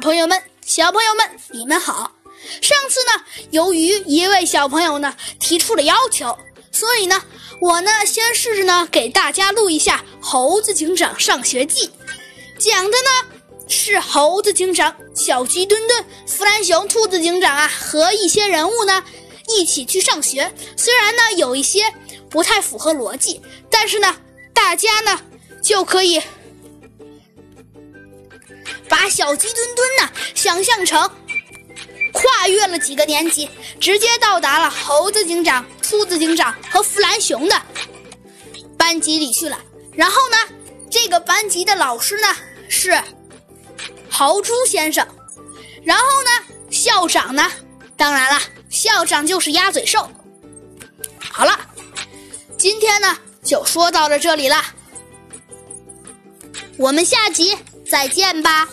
朋友们、小朋友们，你们好！上次呢，由于一位小朋友呢提出了要求，所以呢，我呢先试着呢给大家录一下《猴子警长上学记》，讲的呢是猴子警长、小鸡墩墩、弗兰熊、兔子警长啊和一些人物呢一起去上学。虽然呢有一些不太符合逻辑，但是呢，大家呢就可以。把小鸡墩墩呢想象成跨越了几个年级，直接到达了猴子警长、兔子警长和弗兰熊的班级里去了。然后呢，这个班级的老师呢是豪猪先生，然后呢，校长呢，当然了，校长就是鸭嘴兽。好了，今天呢就说到了这里了，我们下集再见吧。